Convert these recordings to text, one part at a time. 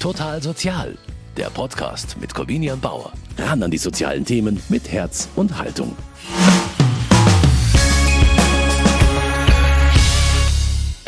Total Sozial, der Podcast mit Corvinian Bauer. Ran an die sozialen Themen mit Herz und Haltung.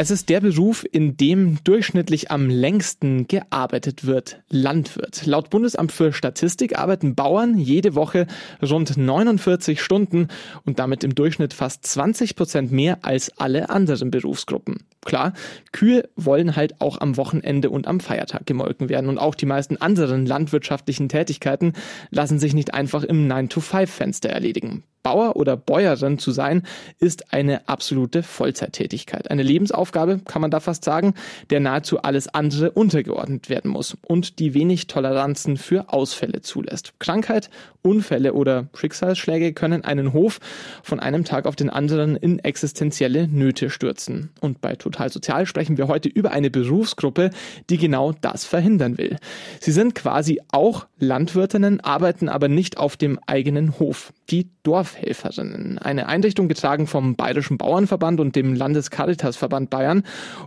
Es ist der Beruf, in dem durchschnittlich am längsten gearbeitet wird, Landwirt. Laut Bundesamt für Statistik arbeiten Bauern jede Woche rund 49 Stunden und damit im Durchschnitt fast 20 Prozent mehr als alle anderen Berufsgruppen. Klar, Kühe wollen halt auch am Wochenende und am Feiertag gemolken werden und auch die meisten anderen landwirtschaftlichen Tätigkeiten lassen sich nicht einfach im 9-to-5-Fenster erledigen. Bauer oder Bäuerin zu sein, ist eine absolute Vollzeittätigkeit. Eine Lebensaufgabe, kann man da fast sagen, der nahezu alles andere untergeordnet werden muss und die wenig Toleranzen für Ausfälle zulässt. Krankheit, Unfälle oder Schicksalsschläge können einen Hof von einem Tag auf den anderen in existenzielle Nöte stürzen. Und bei Total Sozial sprechen wir heute über eine Berufsgruppe, die genau das verhindern will. Sie sind quasi auch Landwirtinnen, arbeiten aber nicht auf dem eigenen Hof. Die Dorfhelferinnen. Eine Einrichtung getragen vom Bayerischen Bauernverband und dem Landescaritasverband Bayern.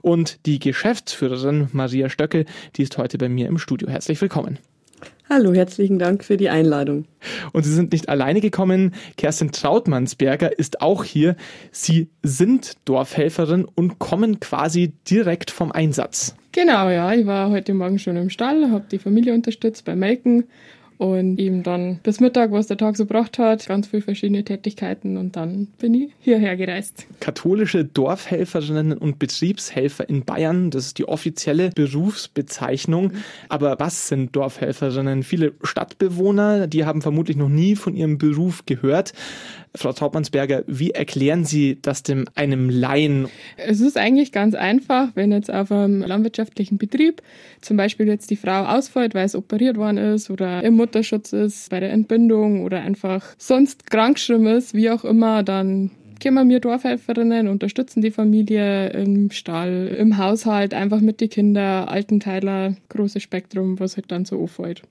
Und die Geschäftsführerin Maria Stöckel, die ist heute bei mir im Studio. Herzlich willkommen. Hallo, herzlichen Dank für die Einladung. Und Sie sind nicht alleine gekommen. Kerstin Trautmannsberger ist auch hier. Sie sind Dorfhelferin und kommen quasi direkt vom Einsatz. Genau, ja. Ich war heute Morgen schon im Stall, habe die Familie unterstützt beim Melken und eben dann bis Mittag, was der Tag so gebracht hat, ganz viele verschiedene Tätigkeiten und dann bin ich hierher gereist. Katholische Dorfhelferinnen und Betriebshelfer in Bayern, das ist die offizielle Berufsbezeichnung. Aber was sind Dorfhelferinnen? Viele Stadtbewohner, die haben vermutlich noch nie von ihrem Beruf gehört. Frau Trautmannsberger, wie erklären Sie das dem einem Laien? Es ist eigentlich ganz einfach, wenn jetzt auf einem landwirtschaftlichen Betrieb zum Beispiel jetzt die Frau ausfällt, weil es operiert worden ist oder im Mutterschutz ist, bei der Entbindung oder einfach sonst krankschrimm ist, wie auch immer, dann kümmern wir Dorfhelferinnen, unterstützen die Familie im Stall, im Haushalt, einfach mit den Kindern, Altenteiler, großes Spektrum, was halt dann so auffällt.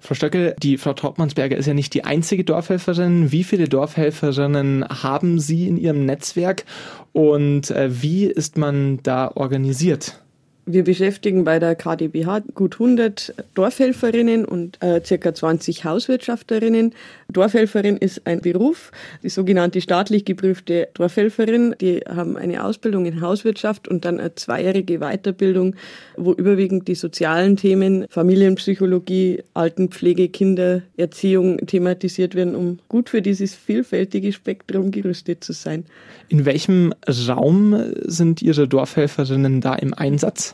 Frau Stöckel, die Frau Trautmannsberger ist ja nicht die einzige Dorfhelferin. Wie viele Dorfhelferinnen haben Sie in Ihrem Netzwerk und äh, wie ist man da organisiert? Wir beschäftigen bei der KDBH gut 100 Dorfhelferinnen und äh, circa 20 Hauswirtschafterinnen. Dorfhelferin ist ein Beruf, die sogenannte staatlich geprüfte Dorfhelferin. Die haben eine Ausbildung in Hauswirtschaft und dann eine zweijährige Weiterbildung, wo überwiegend die sozialen Themen, Familienpsychologie, Altenpflege, Kindererziehung thematisiert werden, um gut für dieses vielfältige Spektrum gerüstet zu sein. In welchem Raum sind Ihre Dorfhelferinnen da im Einsatz?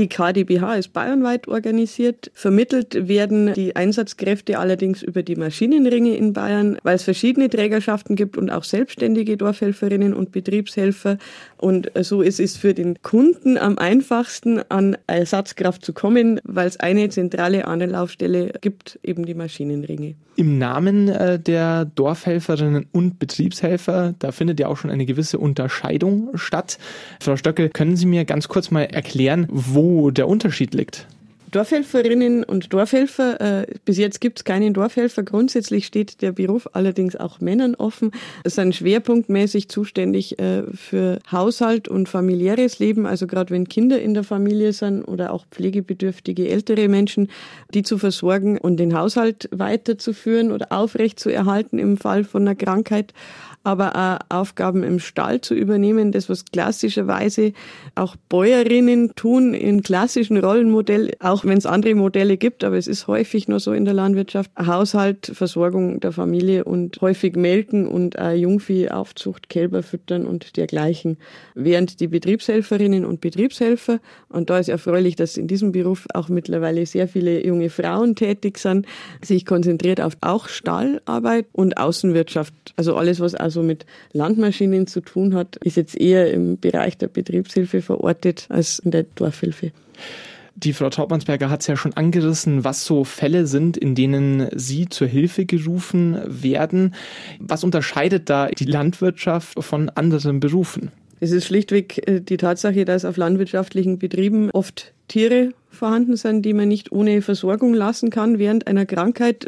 Die KDBH ist bayernweit organisiert. Vermittelt werden die Einsatzkräfte allerdings über die Maschinenringe in Bayern, weil es verschiedene Trägerschaften gibt und auch selbstständige Dorfhelferinnen und Betriebshelfer. Und so ist es für den Kunden am einfachsten, an Ersatzkraft zu kommen, weil es eine zentrale Anlaufstelle gibt, eben die Maschinenringe. Im Namen äh, der Dorfhelferinnen und Betriebshelfer, da findet ja auch schon eine gewisse Unterscheidung statt. Frau Stöckel, können Sie mir ganz kurz mal erklären, wo der Unterschied liegt? Dorfhelferinnen und Dorfhelfer. Äh, bis jetzt gibt es keinen Dorfhelfer. Grundsätzlich steht der Beruf allerdings auch Männern offen. Es sind schwerpunktmäßig zuständig äh, für Haushalt und familiäres Leben. Also gerade wenn Kinder in der Familie sind oder auch pflegebedürftige ältere Menschen, die zu versorgen und den Haushalt weiterzuführen oder aufrechtzuerhalten im Fall von einer Krankheit aber auch Aufgaben im Stall zu übernehmen, das was klassischerweise auch Bäuerinnen tun in klassischen Rollenmodell, auch wenn es andere Modelle gibt, aber es ist häufig nur so in der Landwirtschaft, Haushalt, Versorgung der Familie und häufig Melken und Jungviehaufzucht, Kälber füttern und dergleichen. Während die Betriebshelferinnen und Betriebshelfer, und da ist erfreulich, dass in diesem Beruf auch mittlerweile sehr viele junge Frauen tätig sind, sich konzentriert auf auch Stallarbeit und Außenwirtschaft, also alles, was aus also mit Landmaschinen zu tun hat, ist jetzt eher im Bereich der Betriebshilfe verortet als in der Dorfhilfe. Die Frau Trautmannsberger hat es ja schon angerissen, was so Fälle sind, in denen Sie zur Hilfe gerufen werden. Was unterscheidet da die Landwirtschaft von anderen Berufen? Es ist schlichtweg äh, die Tatsache, dass auf landwirtschaftlichen Betrieben oft Tiere vorhanden sind, die man nicht ohne Versorgung lassen kann während einer Krankheit.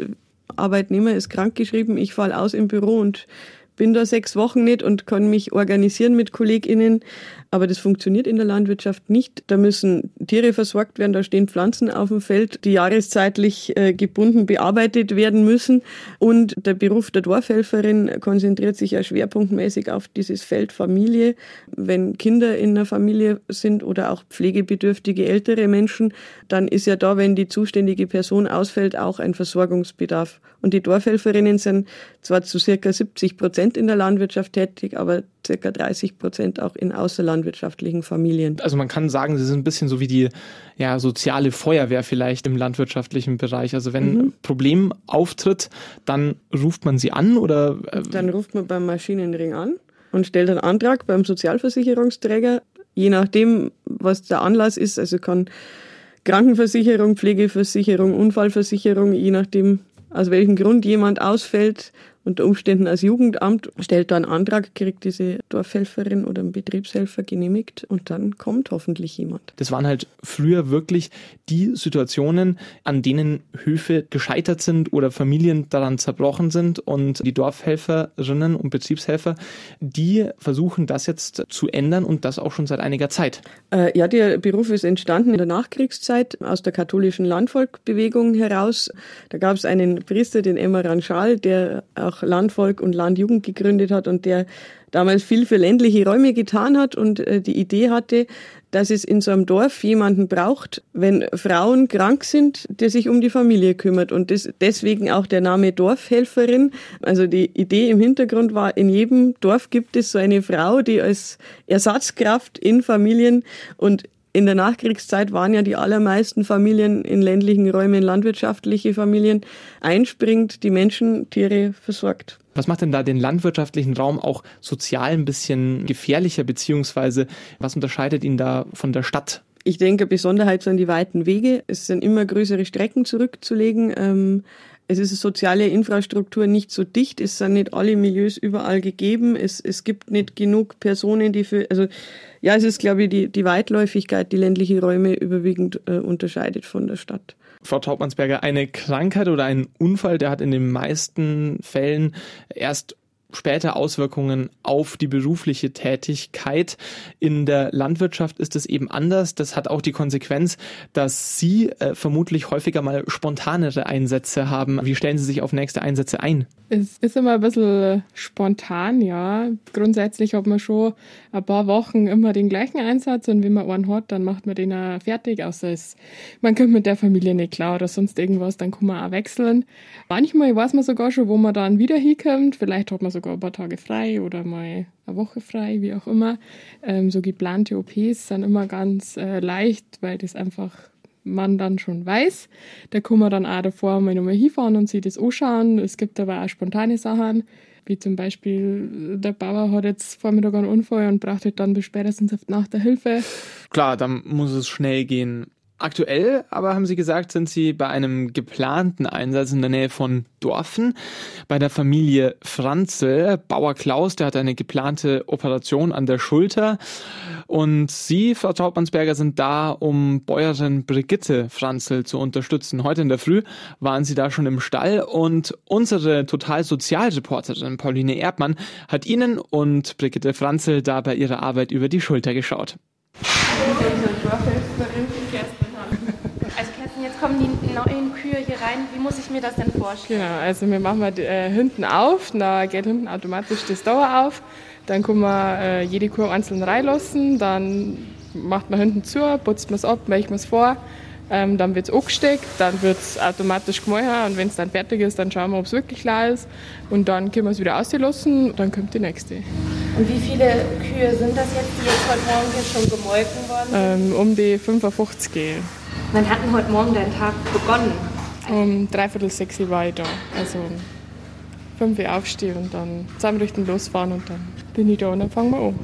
Arbeitnehmer ist krankgeschrieben, ich falle aus im Büro und bin da sechs Wochen nicht und kann mich organisieren mit KollegInnen. Aber das funktioniert in der Landwirtschaft nicht. Da müssen Tiere versorgt werden, da stehen Pflanzen auf dem Feld, die jahreszeitlich äh, gebunden bearbeitet werden müssen. Und der Beruf der Dorfhelferin konzentriert sich ja schwerpunktmäßig auf dieses Feld Familie. Wenn Kinder in einer Familie sind oder auch pflegebedürftige ältere Menschen, dann ist ja da, wenn die zuständige Person ausfällt, auch ein Versorgungsbedarf. Und die Dorfhelferinnen sind zwar zu circa 70 Prozent in der Landwirtschaft tätig, aber circa 30 Prozent auch in außerlandwirtschaftlichen Familien. Also man kann sagen, sie sind ein bisschen so wie die ja, soziale Feuerwehr vielleicht im landwirtschaftlichen Bereich. Also wenn mhm. ein Problem auftritt, dann ruft man sie an oder? Äh, dann ruft man beim Maschinenring an und stellt einen Antrag beim Sozialversicherungsträger, je nachdem, was der Anlass ist. Also kann Krankenversicherung, Pflegeversicherung, Unfallversicherung, je nachdem, aus welchem Grund jemand ausfällt, unter Umständen als Jugendamt, stellt da einen Antrag, kriegt diese Dorfhelferin oder ein Betriebshelfer genehmigt und dann kommt hoffentlich jemand. Das waren halt früher wirklich die Situationen, an denen Höfe gescheitert sind oder Familien daran zerbrochen sind und die Dorfhelferinnen und Betriebshelfer, die versuchen das jetzt zu ändern und das auch schon seit einiger Zeit. Äh, ja, der Beruf ist entstanden in der Nachkriegszeit aus der katholischen Landvolkbewegung heraus. Da gab es einen Priester, den Emmeran Schal, der auch auch Landvolk und Landjugend gegründet hat und der damals viel für ländliche Räume getan hat und äh, die Idee hatte, dass es in so einem Dorf jemanden braucht, wenn Frauen krank sind, der sich um die Familie kümmert. Und das, deswegen auch der Name Dorfhelferin. Also die Idee im Hintergrund war, in jedem Dorf gibt es so eine Frau, die als Ersatzkraft in Familien und in der Nachkriegszeit waren ja die allermeisten Familien in ländlichen Räumen landwirtschaftliche Familien, einspringt, die Menschen, Tiere versorgt. Was macht denn da den landwirtschaftlichen Raum auch sozial ein bisschen gefährlicher, beziehungsweise was unterscheidet ihn da von der Stadt? Ich denke, Besonderheit sind die weiten Wege. Es sind immer größere Strecken zurückzulegen. Ähm, es ist eine soziale Infrastruktur nicht so dicht, es sind nicht alle Milieus überall gegeben, es, es gibt nicht genug Personen, die für, also ja, es ist, glaube ich, die, die Weitläufigkeit, die ländliche Räume überwiegend äh, unterscheidet von der Stadt. Frau Taubmannsberger, eine Krankheit oder ein Unfall, der hat in den meisten Fällen erst später Auswirkungen auf die berufliche Tätigkeit. In der Landwirtschaft ist es eben anders. Das hat auch die Konsequenz, dass Sie äh, vermutlich häufiger mal spontanere Einsätze haben. Wie stellen Sie sich auf nächste Einsätze ein? Es ist immer ein bisschen spontan, ja. Grundsätzlich hat man schon ein paar Wochen immer den gleichen Einsatz und wenn man einen hat, dann macht man den auch fertig, außer es, man kommt mit der Familie nicht klar oder sonst irgendwas, dann kann man auch wechseln. Manchmal weiß man sogar schon, wo man dann wieder hinkommt. Vielleicht hat man sogar ein paar Tage frei oder mal eine Woche frei, wie auch immer. Ähm, so geplante OPs sind immer ganz äh, leicht, weil das einfach man dann schon weiß. Da kann man dann auch davor mal nochmal hinfahren und sich das anschauen. Es gibt aber auch spontane Sachen, wie zum Beispiel der Bauer hat jetzt Vormittag einen Unfall und braucht halt dann bis spätestens nach der Hilfe. Klar, dann muss es schnell gehen. Aktuell aber haben Sie gesagt, sind Sie bei einem geplanten Einsatz in der Nähe von Dorfen bei der Familie Franzl. Bauer Klaus, der hat eine geplante Operation an der Schulter. Und Sie, Frau Taubmannsberger, sind da, um Bäuerin Brigitte Franzl zu unterstützen. Heute in der Früh waren Sie da schon im Stall und unsere total Sozialreporterin Pauline Erdmann hat Ihnen und Brigitte Franzl da bei ihrer Arbeit über die Schulter geschaut. kommen die neuen Kühe hier rein? Wie muss ich mir das denn vorstellen? Genau, also wir machen wir äh, hinten auf, da geht hinten automatisch das Dauer auf. Dann kann man äh, jede Kuh einzeln reinlassen, dann macht man hinten zu, putzt man es ab, melkt man es vor. Ähm, dann wird es angesteckt, dann wird es automatisch gemahlen und wenn es dann fertig ist, dann schauen wir, ob es wirklich klar ist. Und dann können wir es wieder auslassen und dann kommt die nächste. Und wie viele Kühe sind das jetzt, die jetzt heute Morgen hier schon gemolken worden sind? Ähm, um die 55. Wann hat denn heute Morgen dein Tag begonnen? Um dreiviertel sechs war ich da. Also fünf Uhr aufstehen und dann zusammen Richtung losfahren und dann bin ich da und dann fangen wir an.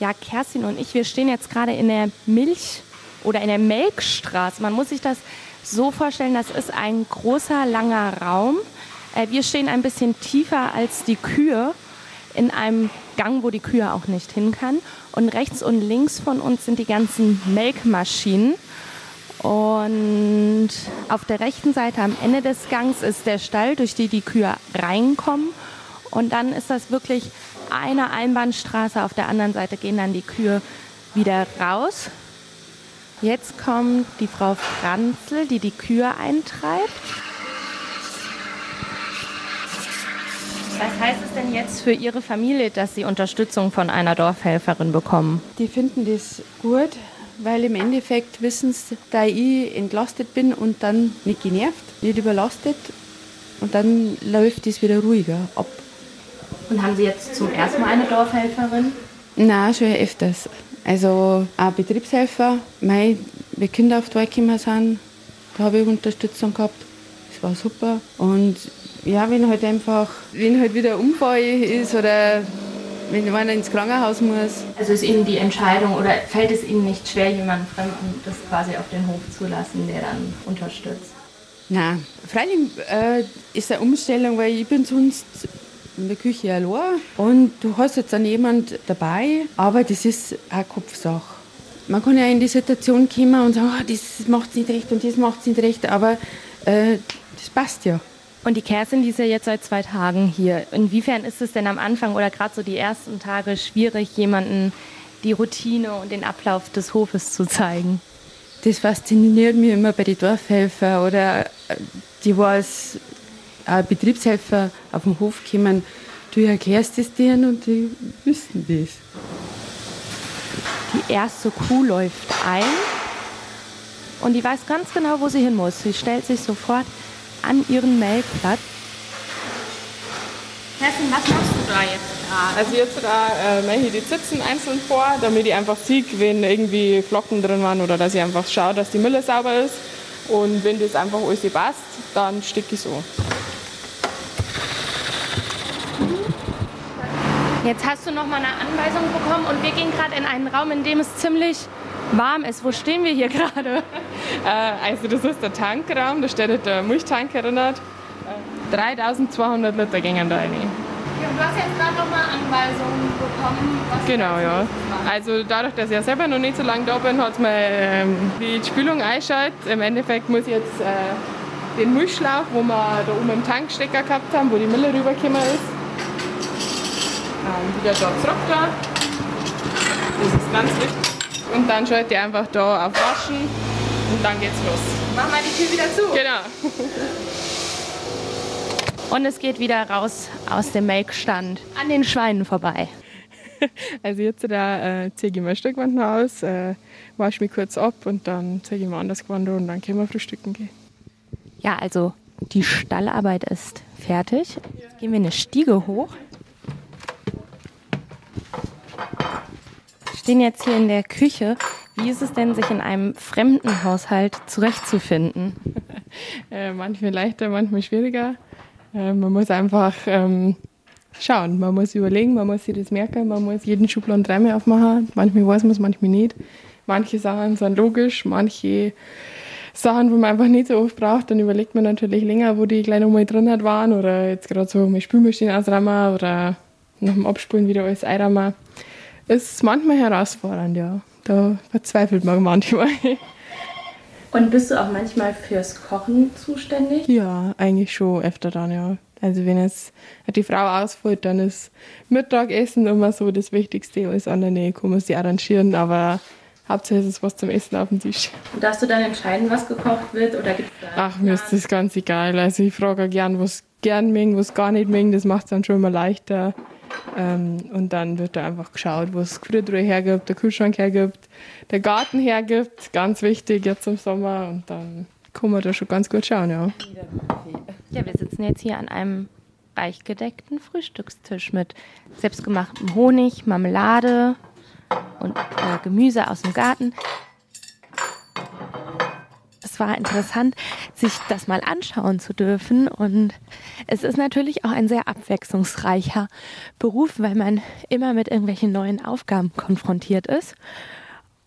Ja, Kerstin und ich, wir stehen jetzt gerade in der Milch- oder in der Melkstraße. Man muss sich das so vorstellen, das ist ein großer, langer Raum. Äh, wir stehen ein bisschen tiefer als die Kühe in einem Gang, wo die Kühe auch nicht hin kann. Und rechts und links von uns sind die ganzen Melkmaschinen. Und auf der rechten Seite am Ende des Gangs ist der Stall, durch den die Kühe reinkommen. Und dann ist das wirklich eine Einbahnstraße. Auf der anderen Seite gehen dann die Kühe wieder raus. Jetzt kommt die Frau Franzl, die die Kühe eintreibt. Was heißt es denn jetzt für Ihre Familie, dass Sie Unterstützung von einer Dorfhelferin bekommen? Die finden das gut, weil im Endeffekt wissen sie, da ich entlastet bin und dann nicht genervt, nicht überlastet und dann läuft es wieder ruhiger ab. Und haben Sie jetzt zum ersten Mal eine Dorfhelferin? Nein, schon öfters. Also auch Betriebshelfer, mei, wie Kinder auf die Welt gekommen sind, da habe ich Unterstützung gehabt. Das war super. Und ja, wenn halt einfach, wenn halt wieder ein Unfall ist oder wenn einer ins Krankenhaus muss. Also ist Ihnen die Entscheidung oder fällt es Ihnen nicht schwer, jemanden Fremden das quasi auf den Hof zu lassen, der dann unterstützt? Nein, freilich äh, ist eine Umstellung, weil ich bin sonst in der Küche allein und du hast jetzt dann jemand dabei, aber das ist eine Kopfsache. Man kann ja in die Situation kommen und sagen, oh, das macht nicht recht und das macht nicht recht, aber äh, das passt ja. Und die Kerstin, die ist ja jetzt seit zwei Tagen hier. Inwiefern ist es denn am Anfang oder gerade so die ersten Tage schwierig, jemanden die Routine und den Ablauf des Hofes zu zeigen? Das fasziniert mich immer bei den Dorfhelfer oder äh, die, was Betriebshelfer auf dem Hof kommen. Du erklärst es denen und die wissen das. Die erste Kuh läuft ein und die weiß ganz genau, wo sie hin muss. Sie stellt sich sofort an ihren Melkplatz. Kerstin, was machst du da jetzt gerade? Also jetzt da äh, mache ich die Zitzen einzeln vor, damit ich einfach sehe, wenn irgendwie Flocken drin waren oder dass ich einfach schaue, dass die Mülle sauber ist. Und wenn das einfach alles passt, dann stecke ich so. Jetzt hast du noch mal eine Anweisung bekommen und wir gehen gerade in einen Raum, in dem es ziemlich warm ist. Wo stehen wir hier gerade? Äh, also das ist der Tankraum, da steht der Milchtank erinnert. 3200 Liter gingen da rein. Ja, du hast jetzt gerade noch mal Anweisungen bekommen. Was Genau, ja. Also dadurch, dass ich ja selber noch nicht so lange da bin, hat es mir ähm, die Spülung eingeschaltet. Im Endeffekt muss ich jetzt äh, den Milchschlauch, wo wir da oben im Tankstecker gehabt haben, wo die Mille rübergekommen ist, ähm, wieder da zurück da. Das ist ganz wichtig. Und dann schalte ich einfach da auf Waschen und dann geht's los. Mach mal die Tür wieder zu. Genau. Und es geht wieder raus aus dem Melkstand an den Schweinen vorbei. Also jetzt da äh, ziehe ich mein Stückwand aus, äh, wasche mich kurz ab und dann ziehe ich mir anders Gewand und dann können wir frühstücken gehen. Ja, also die Stallarbeit ist fertig. Jetzt gehen wir eine Stiege hoch. Stehen jetzt hier in der Küche. Wie ist es denn, sich in einem fremden Haushalt zurechtzufinden? Äh, manchmal leichter, manchmal schwieriger. Äh, man muss einfach ähm, schauen, man muss überlegen, man muss sich das merken, man muss jeden Schubladen dreimal aufmachen. Manchmal weiß man es, manchmal nicht. Manche Sachen sind logisch, manche Sachen, wo man einfach nicht so oft braucht, dann überlegt man natürlich länger, wo die gleich nochmal drin hat waren oder jetzt gerade so mit Spülmaschine ausräumen oder nach dem Abspulen wieder alles einräumen. Ist manchmal herausfordernd, ja. Da verzweifelt man manchmal. Und bist du auch manchmal fürs Kochen zuständig? Ja, eigentlich schon öfter dann, ja. Also wenn jetzt die Frau ausfällt, dann ist Mittagessen immer so das Wichtigste. Alles andere kann man sich arrangieren, aber hauptsächlich ist es was zum Essen auf dem Tisch. Und darfst du dann entscheiden, was gekocht wird oder gibt's da Ach, mir ist das ganz egal. Also ich frage auch gern, was gern mengen, was gar nicht mengen. Das macht es dann schon immer leichter. Ähm, und dann wird da einfach geschaut, wo es Gefriertruhe hergibt, der Kühlschrank hergibt, der Garten hergibt. Ganz wichtig jetzt im Sommer. Und dann kann man da schon ganz gut schauen, ja. Ja, wir sitzen jetzt hier an einem reich gedeckten Frühstückstisch mit selbstgemachtem Honig, Marmelade und äh, Gemüse aus dem Garten. Es war interessant, sich das mal anschauen zu dürfen. Und es ist natürlich auch ein sehr abwechslungsreicher Beruf, weil man immer mit irgendwelchen neuen Aufgaben konfrontiert ist.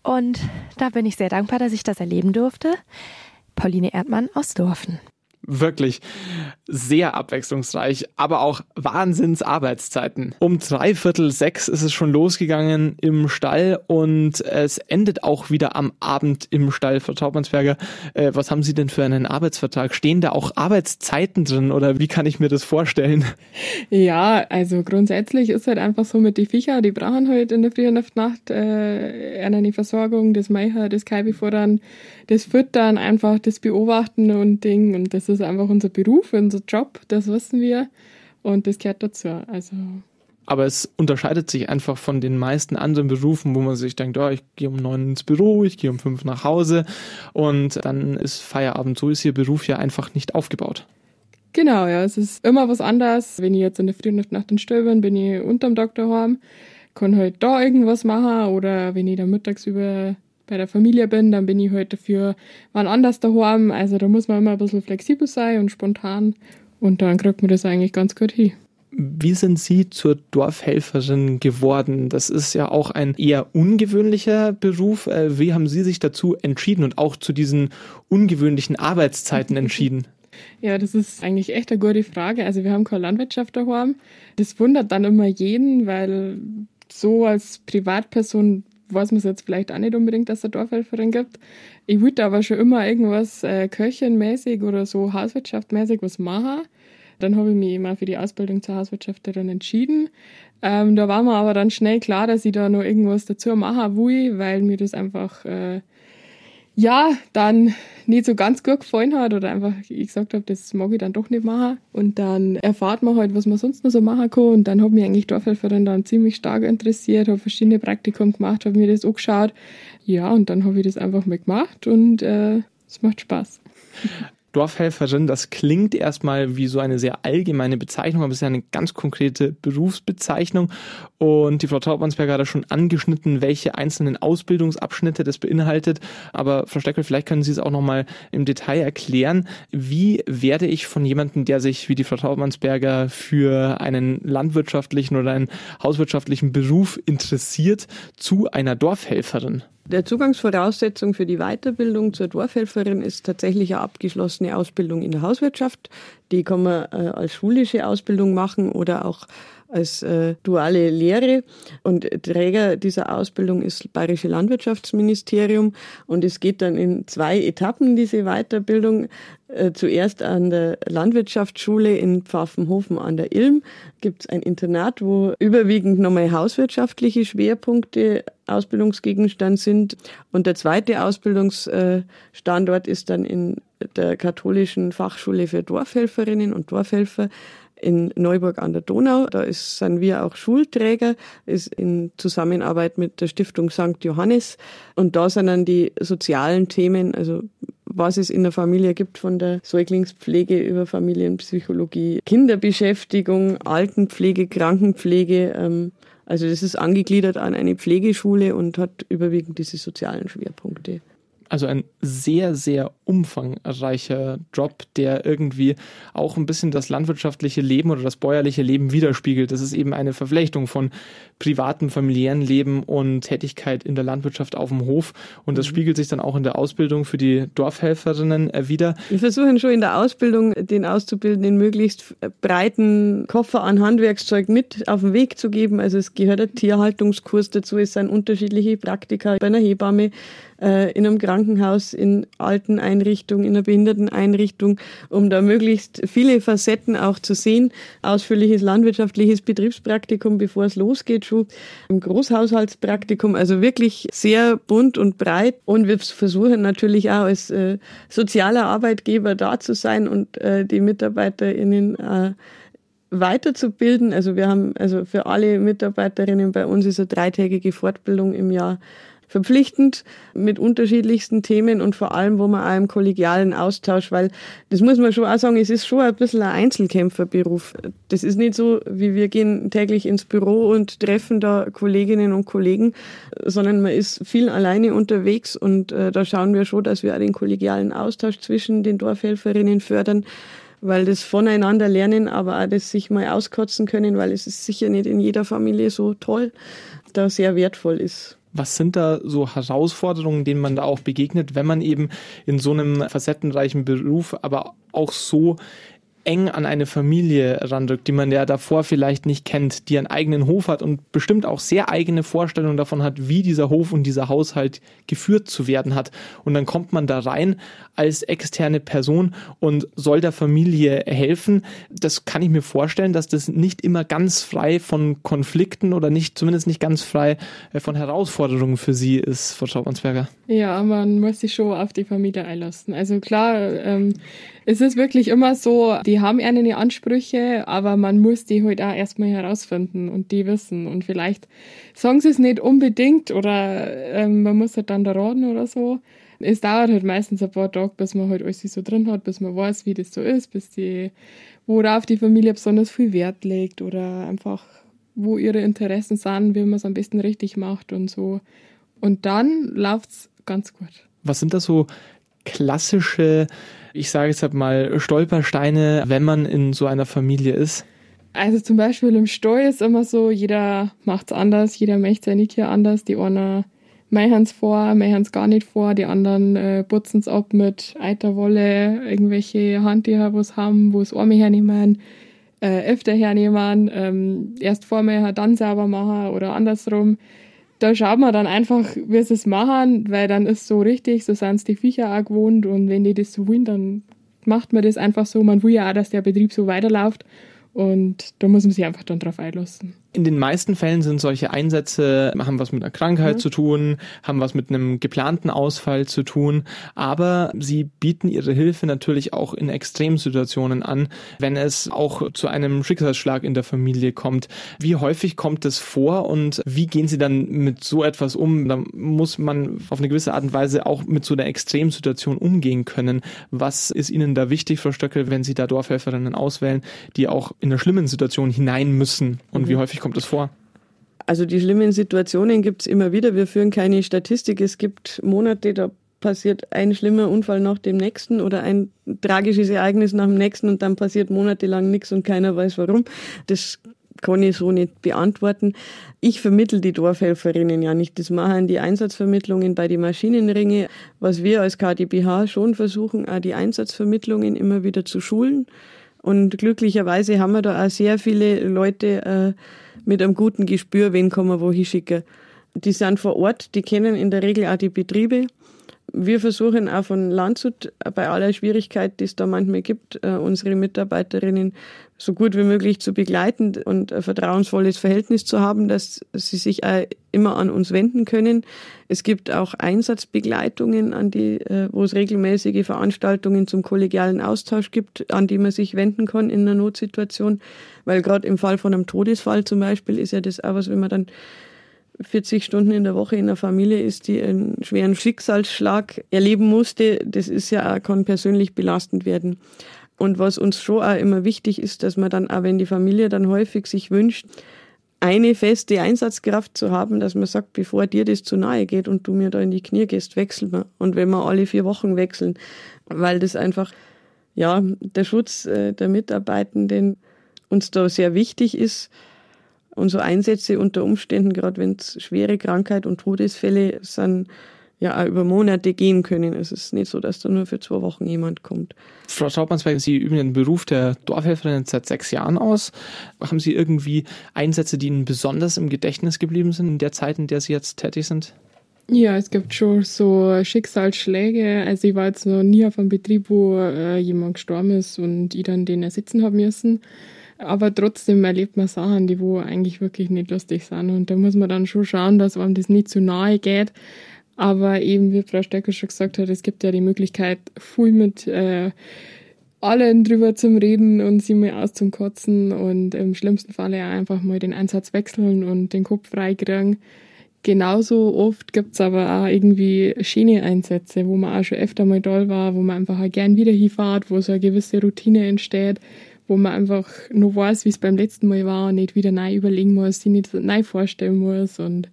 Und da bin ich sehr dankbar, dass ich das erleben durfte. Pauline Erdmann aus Dorfen. wirklich sehr abwechslungsreich, aber auch Wahnsinnsarbeitszeiten. Um drei Viertel sechs ist es schon losgegangen im Stall und es endet auch wieder am Abend im Stall. Frau Taubmannsberger, äh, was haben Sie denn für einen Arbeitsvertrag? Stehen da auch Arbeitszeiten drin oder wie kann ich mir das vorstellen? Ja, also grundsätzlich ist halt einfach so mit den Viecher, die brauchen halt in der Früh und Nacht äh, eine Versorgung, das Meicher, das Kalbi voran, das Füttern, einfach das Beobachten und Ding und das ist einfach unser Beruf, unser Job, das wissen wir und das gehört dazu. Also aber es unterscheidet sich einfach von den meisten anderen Berufen, wo man sich denkt, oh, ich gehe um neun ins Büro, ich gehe um fünf nach Hause und dann ist Feierabend. So ist Ihr Beruf ja einfach nicht aufgebaut. Genau, ja, es ist immer was anderes. Wenn ich jetzt in der Früh nach den Stöbern bin ich unterm Doktor heim, kann halt da irgendwas machen oder wenn ich dann mittags über bei der Familie bin, dann bin ich halt dafür wann anders daheim. Also da muss man immer ein bisschen flexibel sein und spontan und dann kriegt man das eigentlich ganz gut hin. Wie sind Sie zur Dorfhelferin geworden? Das ist ja auch ein eher ungewöhnlicher Beruf. Äh, wie haben Sie sich dazu entschieden und auch zu diesen ungewöhnlichen Arbeitszeiten entschieden? Ja, das ist eigentlich echt eine gute Frage. Also wir haben keine Landwirtschaft daheim. Das wundert dann immer jeden, weil so als Privatperson weiß man es jetzt vielleicht auch nicht unbedingt, dass es eine Dorfhelferin gibt. Ich wollte aber schon immer irgendwas äh, köchenmäßig oder so hauswirtschaftmäßig was machen. Dann habe ich mich immer für die Ausbildung zur Hauswirtschafterin entschieden. Ähm, da war mir aber dann schnell klar, dass ich da noch irgendwas dazu machen will, weil mir das einfach äh, ja dann nicht so ganz gut gefallen hat oder einfach ich gesagt habe, das mag ich dann doch nicht machen. Und dann erfahrt man halt, was man sonst noch so machen kann. Und dann hat mich eigentlich Dorfhelferin dann ziemlich stark interessiert, habe verschiedene Praktikum gemacht, habe mir das angeschaut. Ja, und dann habe ich das einfach mal gemacht und äh, es macht Spaß. Dorfhelferin, das klingt erstmal wie so eine sehr allgemeine Bezeichnung, aber es ist ja eine ganz konkrete Berufsbezeichnung. Und die Frau Taubmannsberger hat ja schon angeschnitten, welche einzelnen Ausbildungsabschnitte das beinhaltet. Aber Frau Steckel, vielleicht können Sie es auch nochmal im Detail erklären. Wie werde ich von jemandem, der sich wie die Frau Taubmannsberger für einen landwirtschaftlichen oder einen hauswirtschaftlichen Beruf interessiert, zu einer Dorfhelferin? Der Zugangsvoraussetzung für die Weiterbildung zur Dorfhelferin ist tatsächlich eine abgeschlossene Ausbildung in der Hauswirtschaft. Die kann man äh, als schulische Ausbildung machen oder auch als äh, duale Lehre. Und Träger dieser Ausbildung ist das Bayerische Landwirtschaftsministerium. Und es geht dann in zwei Etappen, diese Weiterbildung. Äh, zuerst an der Landwirtschaftsschule in Pfaffenhofen an der Ilm gibt es ein Internat, wo überwiegend nochmal hauswirtschaftliche Schwerpunkte Ausbildungsgegenstand sind. Und der zweite Ausbildungsstandort ist dann in der katholischen Fachschule für Dorfhelferinnen und Dorfhelfer in Neuburg an der Donau. Da ist, sind wir auch Schulträger, ist in Zusammenarbeit mit der Stiftung St. Johannes. Und da sind dann die sozialen Themen, also was es in der Familie gibt, von der Säuglingspflege über Familienpsychologie, Kinderbeschäftigung, Altenpflege, Krankenpflege. Ähm, also das ist angegliedert an eine Pflegeschule und hat überwiegend diese sozialen Schwerpunkte. Also ein sehr, sehr umfangreicher Job, der irgendwie auch ein bisschen das landwirtschaftliche Leben oder das bäuerliche Leben widerspiegelt. Das ist eben eine Verflechtung von privatem, familiären Leben und Tätigkeit in der Landwirtschaft auf dem Hof. Und das mhm. spiegelt sich dann auch in der Ausbildung für die Dorfhelferinnen äh, wieder. Wir versuchen schon in der Ausbildung den Auszubildenden möglichst breiten Koffer an Handwerkszeug mit auf den Weg zu geben. Also es gehört ein Tierhaltungskurs dazu, es sind unterschiedliche Praktika bei einer Hebamme, äh, in einem Krankenhaus, in alten Einrichtungen, in einer Behinderteneinrichtung, um da möglichst viele Facetten auch zu sehen. Ausführliches landwirtschaftliches Betriebspraktikum, bevor es losgeht, schon ein Großhaushaltspraktikum, also wirklich sehr bunt und breit. Und wir versuchen natürlich auch als äh, sozialer Arbeitgeber da zu sein und äh, die MitarbeiterInnen äh, weiterzubilden. Also wir haben also für alle Mitarbeiterinnen bei uns ist eine dreitägige Fortbildung im Jahr verpflichtend mit unterschiedlichsten Themen und vor allem, wo man auch im kollegialen Austausch, weil das muss man schon auch sagen, es ist schon ein bisschen ein Einzelkämpferberuf. Das ist nicht so, wie wir gehen täglich ins Büro und treffen da Kolleginnen und Kollegen, sondern man ist viel alleine unterwegs und äh, da schauen wir schon, dass wir auch den kollegialen Austausch zwischen den Dorfhelferinnen fördern weil das voneinander lernen, aber auch das sich mal auskotzen können, weil es ist sicher nicht in jeder Familie so toll, da sehr wertvoll ist. Was sind da so Herausforderungen, denen man da auch begegnet, wenn man eben in so einem facettenreichen Beruf aber auch so eng an eine Familie randrückt, die man ja davor vielleicht nicht kennt, die einen eigenen Hof hat und bestimmt auch sehr eigene Vorstellungen davon hat, wie dieser Hof und dieser Haushalt geführt zu werden hat. Und dann kommt man da rein als externe Person und soll der Familie helfen. Das kann ich mir vorstellen, dass das nicht immer ganz frei von Konflikten oder nicht, zumindest nicht ganz frei äh, von Herausforderungen für Sie ist, Frau Schaubansberger. Ja, man muss sich schon auf die Familie einlassen. Also klar, ähm, es ist wirklich immer so, die haben eine Ansprüche, aber man muss die halt auch erstmal herausfinden und die wissen. Und vielleicht sagen sie es nicht unbedingt oder ähm, man muss halt dann da raten oder so. Es dauert halt meistens ein paar Tage, bis man halt alles so drin hat, bis man weiß, wie das so ist, bis die, worauf die Familie besonders viel Wert legt oder einfach, wo ihre Interessen sind, wie man es am besten richtig macht und so. Und dann läuft es ganz gut. Was sind da so klassische ich sage jetzt halt mal, Stolpersteine, wenn man in so einer Familie ist? Also zum Beispiel im Stall ist immer so, jeder macht es anders, jeder möchte seine Tier anders. Die einen machen es vor, machen es gar nicht vor, die anderen äh, putzen es ab mit Eiterwolle, irgendwelche Handtücher, wo es haben, wo es Arme hernehmen, äh, öfter hernehmen, ähm, erst vorher, dann sauber machen oder andersrum da schaut man dann einfach, wie sie es machen, weil dann ist so richtig, so sind es die Viecher auch gewohnt und wenn die das so wollen, dann macht man das einfach so. Man will ja auch, dass der Betrieb so weiterläuft und da muss man sich einfach dann drauf einlassen. In den meisten Fällen sind solche Einsätze, haben was mit einer Krankheit mhm. zu tun, haben was mit einem geplanten Ausfall zu tun, aber sie bieten ihre Hilfe natürlich auch in Extremsituationen an, wenn es auch zu einem Schicksalsschlag in der Familie kommt. Wie häufig kommt es vor und wie gehen sie dann mit so etwas um? Da muss man auf eine gewisse Art und Weise auch mit so einer Extremsituation umgehen können. Was ist Ihnen da wichtig, Frau Stöckel, wenn Sie da Dorfhelferinnen auswählen, die auch in einer schlimmen Situation hinein müssen und mhm. wie häufig kommt das vor? Also die schlimmen Situationen gibt es immer wieder. Wir führen keine Statistik. Es gibt Monate, da passiert ein schlimmer Unfall nach dem nächsten oder ein tragisches Ereignis nach dem nächsten und dann passiert monatelang nichts und keiner weiß warum. Das kann ich so nicht beantworten. Ich vermittel die Dorfhelferinnen ja nicht. Das machen die Einsatzvermittlungen bei den Maschinenringe. Was wir als KDBH schon versuchen, auch die Einsatzvermittlungen immer wieder zu schulen. Und glücklicherweise haben wir da auch sehr viele Leute äh, mit einem guten Gespür, wen kann man wohin schicken. Die sind vor Ort, die kennen in der Regel auch die Betriebe. Wir versuchen auch von Landshut bei aller Schwierigkeit, die es da manchmal gibt, äh, unsere Mitarbeiterinnen so gut wie möglich zu begleiten und ein vertrauensvolles Verhältnis zu haben, dass sie sich immer an uns wenden können. Es gibt auch Einsatzbegleitungen, an die, äh, wo es regelmäßige Veranstaltungen zum kollegialen Austausch gibt, an die man sich wenden kann in einer Notsituation. Weil gerade im Fall von einem Todesfall zum Beispiel ist ja das auch was, wenn man dann 40 Stunden in der Woche in einer Familie ist, die einen schweren Schicksalsschlag erleben musste, das ist ja auch, kann persönlich belastend werden. Und was uns schon auch immer wichtig ist, dass man dann auch, wenn die Familie dann häufig sich wünscht, eine feste Einsatzkraft zu haben, dass man sagt, bevor dir das zu nahe geht und du mir da in die Knie gehst, wechseln wir. Und wenn wir alle vier Wochen wechseln, weil das einfach, ja, der Schutz äh, der Mitarbeitenden uns da sehr wichtig ist. Und so Einsätze unter Umständen, gerade wenn es schwere Krankheit und Todesfälle sind, ja auch über Monate gehen können. Es ist nicht so, dass da nur für zwei Wochen jemand kommt. Frau Schaubmannsberg, Sie üben den Beruf der Dorfhelferin seit sechs Jahren aus. Haben Sie irgendwie Einsätze, die Ihnen besonders im Gedächtnis geblieben sind in der Zeit, in der Sie jetzt tätig sind? Ja, es gibt schon so Schicksalsschläge. Also ich war jetzt noch nie auf einem Betrieb, wo äh, jemand gestorben ist und ich dann den ersitzen haben müssen. Aber trotzdem erlebt man Sachen, die wo eigentlich wirklich nicht lustig sind. Und da muss man dann schon schauen, dass einem das nicht zu nahe geht. Aber eben, wie Frau Stecker schon gesagt hat, es gibt ja die Möglichkeit, viel mit äh, allen drüber zum Reden und sie mal auszukotzen und im schlimmsten Fall ja einfach mal den Einsatz wechseln und den Kopf freikriegen. Genauso oft gibt's aber auch irgendwie schöne Einsätze, wo man auch schon öfter mal da war, wo man einfach auch gern wieder hinfährt, wo so eine gewisse Routine entsteht, wo man einfach nur weiß, wie es beim letzten Mal war und nicht wieder neu überlegen muss, sich nicht neu vorstellen muss und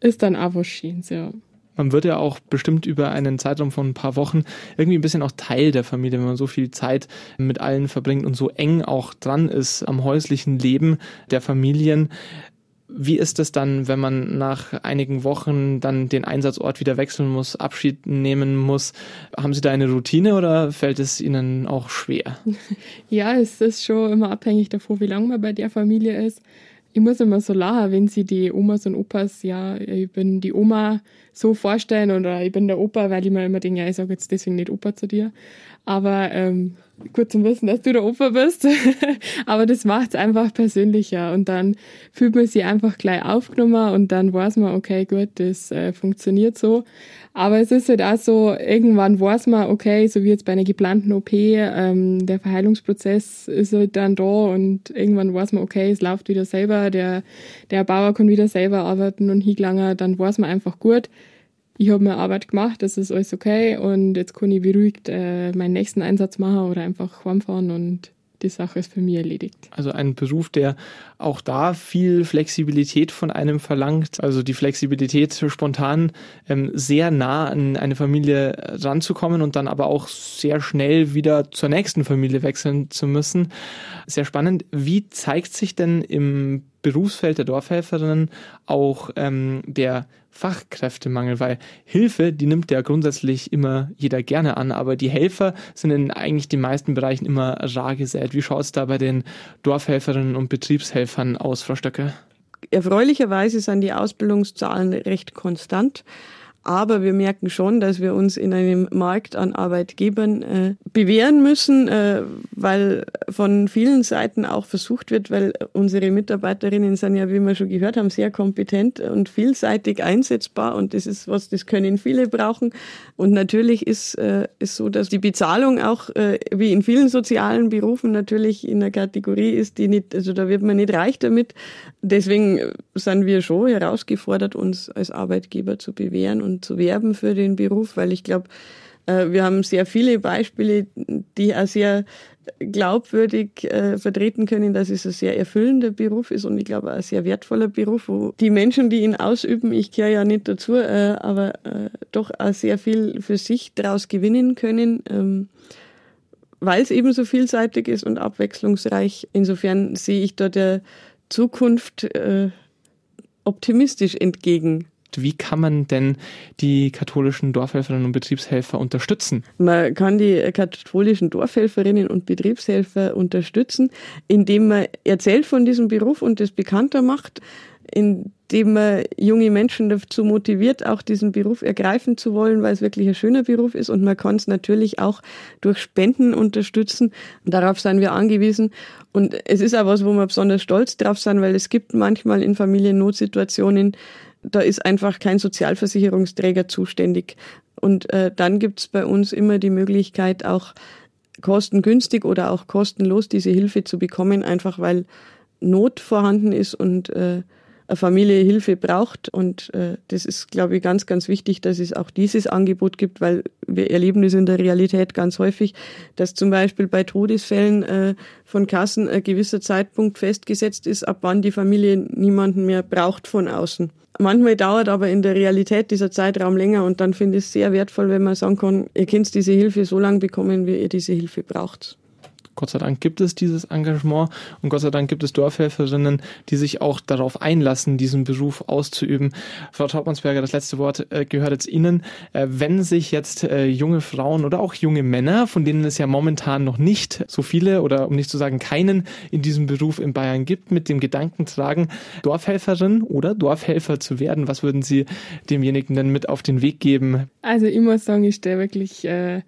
ist dann auch was Schönes, ja man wird ja auch bestimmt über einen Zeitraum von ein paar Wochen irgendwie ein bisschen auch Teil der Familie, wenn man so viel Zeit mit allen verbringt und so eng auch dran ist am häuslichen Leben der Familien. Wie ist es dann, wenn man nach einigen Wochen dann den Einsatzort wieder wechseln muss, Abschied nehmen muss? Haben Sie da eine Routine oder fällt es Ihnen auch schwer? Ja, es ist schon immer abhängig davon, wie lange man bei der Familie ist. Ich muss immer so lachen, wenn sie die Omas und Opas, ja, ich bin die Oma so vorstellen oder ich bin der Opa, weil ich mir immer denke, ja, ich sage jetzt deswegen nicht Opa zu dir. Aber ähm, gut zu wissen, dass du der Opa bist. Aber das macht es einfach persönlicher und dann fühlt man sich einfach gleich aufgenommen und dann weiß man, okay, gut, das äh, funktioniert so. Aber es ist halt auch so, irgendwann weiß man, okay, so wie jetzt bei einer geplanten OP, ähm, der Verheilungsprozess ist halt dann da und irgendwann weiß man, okay, es läuft wieder selber, der, der Bauer kann wieder selber arbeiten und hingelangen, dann weiß man einfach gut, ich habe meine Arbeit gemacht, das ist alles okay und jetzt kann ich beruhigt äh, meinen nächsten Einsatz machen oder einfach heimfahren und die Sache ist für mich erledigt. Also ein Beruf, der auch da viel Flexibilität von einem verlangt. Also die Flexibilität, spontan ähm, sehr nah an eine Familie ranzukommen und dann aber auch sehr schnell wieder zur nächsten Familie wechseln zu müssen. Sehr spannend. Wie zeigt sich denn im Berufsfeld der Dorfhelferinnen auch ähm, der Fachkräftemangel, weil Hilfe, die nimmt ja grundsätzlich immer jeder gerne an, aber die Helfer sind in eigentlich den meisten Bereichen immer rar gesät. Wie schaut es da bei den Dorfhelferinnen und Betriebshelfern aus, Frau Stöcke? Erfreulicherweise sind die Ausbildungszahlen recht konstant. Aber wir merken schon, dass wir uns in einem Markt an Arbeitgebern äh, bewähren müssen, äh, weil von vielen Seiten auch versucht wird, weil unsere Mitarbeiterinnen sind ja, wie wir schon gehört haben, sehr kompetent und vielseitig einsetzbar und das ist was, das können viele brauchen. Und natürlich ist es äh, so, dass die Bezahlung auch äh, wie in vielen sozialen Berufen natürlich in der Kategorie ist, die nicht, also da wird man nicht reich damit. Deswegen sind wir schon herausgefordert, uns als Arbeitgeber zu bewähren und zu werben für den Beruf, weil ich glaube, äh, wir haben sehr viele Beispiele, die auch sehr glaubwürdig äh, vertreten können, dass es ein sehr erfüllender Beruf ist und ich glaube ein sehr wertvoller Beruf, wo die Menschen, die ihn ausüben, ich gehöre ja nicht dazu, äh, aber äh, doch auch sehr viel für sich daraus gewinnen können, ähm, weil es eben so vielseitig ist und abwechslungsreich. Insofern sehe ich da der Zukunft äh, optimistisch entgegen. Wie kann man denn die katholischen Dorfhelferinnen und Betriebshelfer unterstützen? Man kann die katholischen Dorfhelferinnen und Betriebshelfer unterstützen, indem man erzählt von diesem Beruf und das bekannter macht, indem man junge Menschen dazu motiviert, auch diesen Beruf ergreifen zu wollen, weil es wirklich ein schöner Beruf ist. Und man kann es natürlich auch durch Spenden unterstützen. darauf sind wir angewiesen. Und es ist auch was, wo wir besonders stolz drauf sind, weil es gibt manchmal in Familiennotsituationen da ist einfach kein Sozialversicherungsträger zuständig. Und äh, dann gibt's bei uns immer die Möglichkeit, auch kostengünstig oder auch kostenlos diese Hilfe zu bekommen, einfach weil Not vorhanden ist und äh, eine Familie Hilfe braucht. Und äh, das ist, glaube ich, ganz, ganz wichtig, dass es auch dieses Angebot gibt, weil wir erleben das in der Realität ganz häufig, dass zum Beispiel bei Todesfällen äh, von Kassen ein gewisser Zeitpunkt festgesetzt ist, ab wann die Familie niemanden mehr braucht von außen. Manchmal dauert aber in der Realität dieser Zeitraum länger und dann finde ich es sehr wertvoll, wenn man sagen kann, ihr könnt diese Hilfe so lange bekommen, wie ihr diese Hilfe braucht. Gott sei Dank gibt es dieses Engagement und Gott sei Dank gibt es Dorfhelferinnen, die sich auch darauf einlassen, diesen Beruf auszuüben. Frau Trautmannsberger, das letzte Wort äh, gehört jetzt Ihnen. Äh, wenn sich jetzt äh, junge Frauen oder auch junge Männer, von denen es ja momentan noch nicht so viele oder um nicht zu sagen keinen in diesem Beruf in Bayern gibt, mit dem Gedanken tragen, Dorfhelferin oder Dorfhelfer zu werden, was würden Sie demjenigen denn mit auf den Weg geben? Also ich muss sagen, ich stehe wirklich äh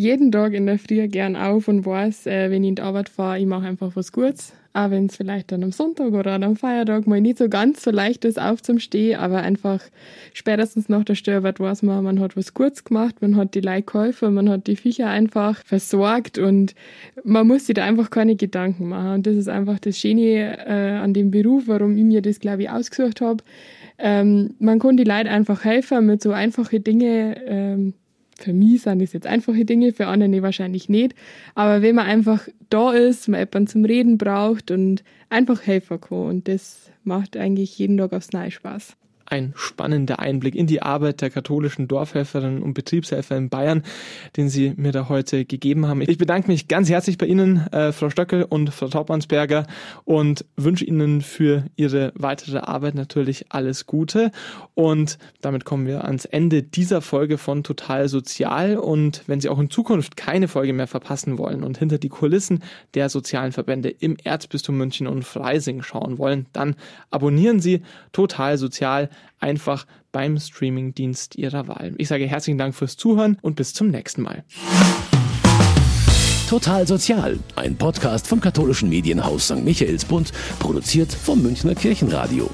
jeden Tag in der Früh gern auf und weiß, äh, wenn ich in die Arbeit fahre, ich mache einfach was Gutes. Auch wenn es vielleicht dann am Sonntag oder am Feiertag mal nicht so ganz so leicht ist, aufzustehen, aber einfach spätestens nach der Störarbeit weiß man, man hat was Gutes gemacht, man hat die Leute man hat die Viecher einfach versorgt und man muss sich da einfach keine Gedanken machen. Und das ist einfach das Schöne äh, an dem Beruf, warum ich mir das, glaube ich, ausgesucht habe. Ähm, man kann die Leute einfach helfen mit so einfachen Dingen, ähm, für mich sind das jetzt einfache Dinge, für andere wahrscheinlich nicht. Aber wenn man einfach da ist, man jemanden zum Reden braucht und einfach helfen kann. Und das macht eigentlich jeden Tag aufs Neue Spaß. Ein spannender Einblick in die Arbeit der katholischen Dorfhelferinnen und Betriebshelfer in Bayern, den Sie mir da heute gegeben haben. Ich bedanke mich ganz herzlich bei Ihnen, äh, Frau Stöckel und Frau Taubmannsberger und wünsche Ihnen für Ihre weitere Arbeit natürlich alles Gute. Und damit kommen wir ans Ende dieser Folge von Total Sozial. Und wenn Sie auch in Zukunft keine Folge mehr verpassen wollen und hinter die Kulissen der sozialen Verbände im Erzbistum München und Freising schauen wollen, dann abonnieren Sie Total Sozial einfach beim Streamingdienst Ihrer Wahl. Ich sage herzlichen Dank fürs Zuhören und bis zum nächsten Mal. Total Sozial, ein Podcast vom katholischen Medienhaus St. Michaelsbund, produziert vom Münchner Kirchenradio.